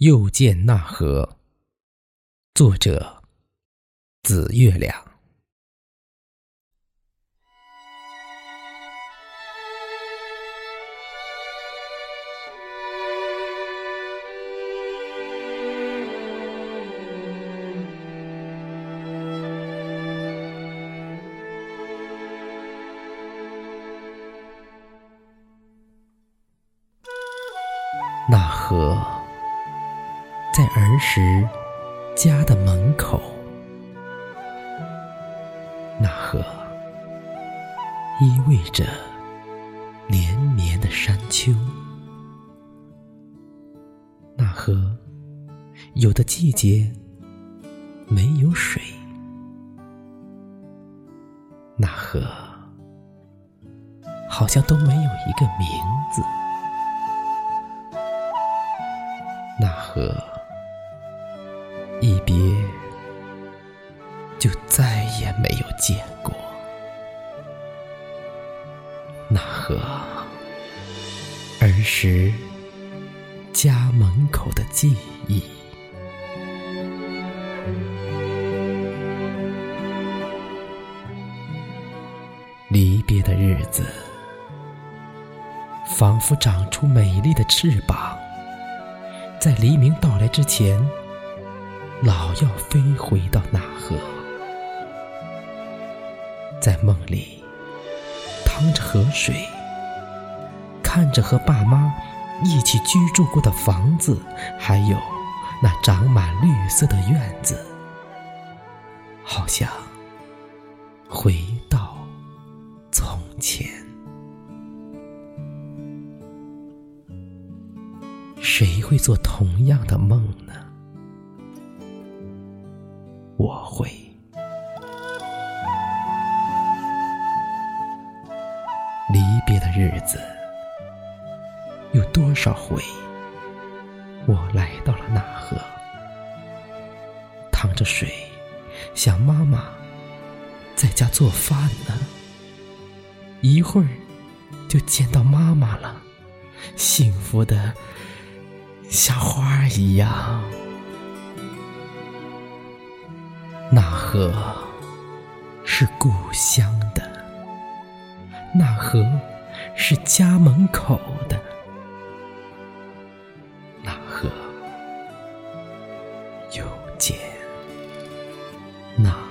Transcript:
又见那河。作者：紫月亮。那河在儿时家的门口，那河依偎着连绵的山丘，那河有的季节没有水，那河好像都没有一个名字。那河一别，就再也没有见过。那和儿时家门口的记忆，离别的日子，仿佛长出美丽的翅膀。在黎明到来之前，老要飞回到那河，在梦里淌着河水，看着和爸妈一起居住过的房子，还有那长满绿色的院子，好像回到从前。谁会做同样的梦呢？我会。离别的日子，有多少回，我来到了那河，淌着水，想妈妈在家做饭呢。一会儿就见到妈妈了，幸福的。像花儿一样，那河是故乡的那河是家门口的那河又见那